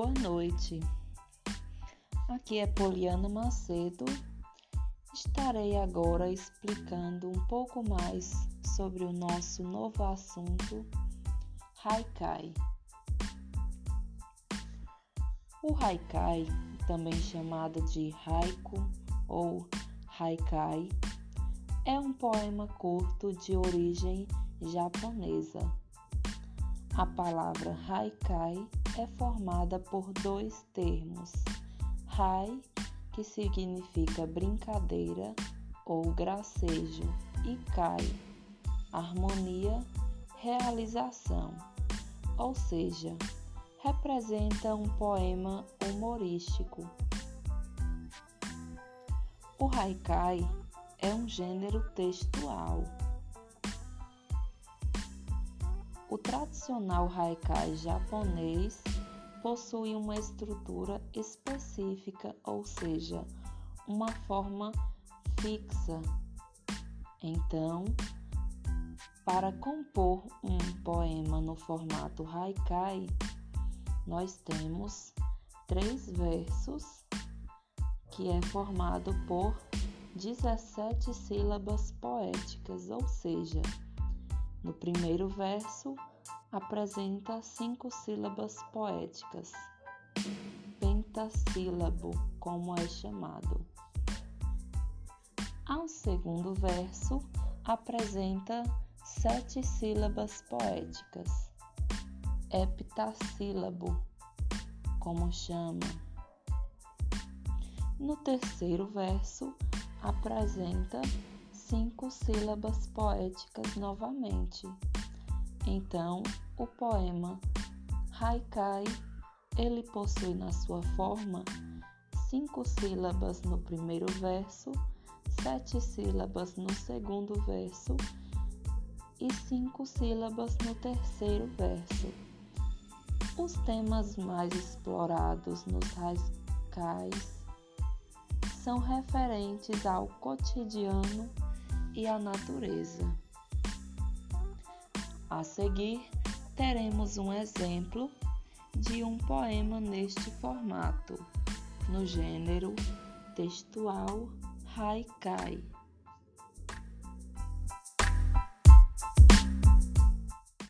Boa noite. Aqui é Poliana Macedo. Estarei agora explicando um pouco mais sobre o nosso novo assunto, Haikai. O Haikai, também chamado de haiku ou haikai, é um poema curto de origem japonesa. A palavra haikai é formada por dois termos: hai, que significa brincadeira ou gracejo, e kai, harmonia, realização, ou seja, representa um poema humorístico. O haikai é um gênero textual. O tradicional haikai japonês possui uma estrutura específica, ou seja, uma forma fixa. Então, para compor um poema no formato haikai, nós temos três versos que é formado por 17 sílabas poéticas, ou seja, no primeiro verso apresenta cinco sílabas poéticas, pentassílabo, como é chamado. Ao segundo verso apresenta sete sílabas poéticas, heptassílabo, como chama. No terceiro verso apresenta cinco sílabas poéticas novamente. Então, o poema Haikai, ele possui na sua forma cinco sílabas no primeiro verso, sete sílabas no segundo verso e cinco sílabas no terceiro verso. Os temas mais explorados nos haikais são referentes ao cotidiano e à natureza. A seguir, teremos um exemplo de um poema neste formato, no gênero textual haikai.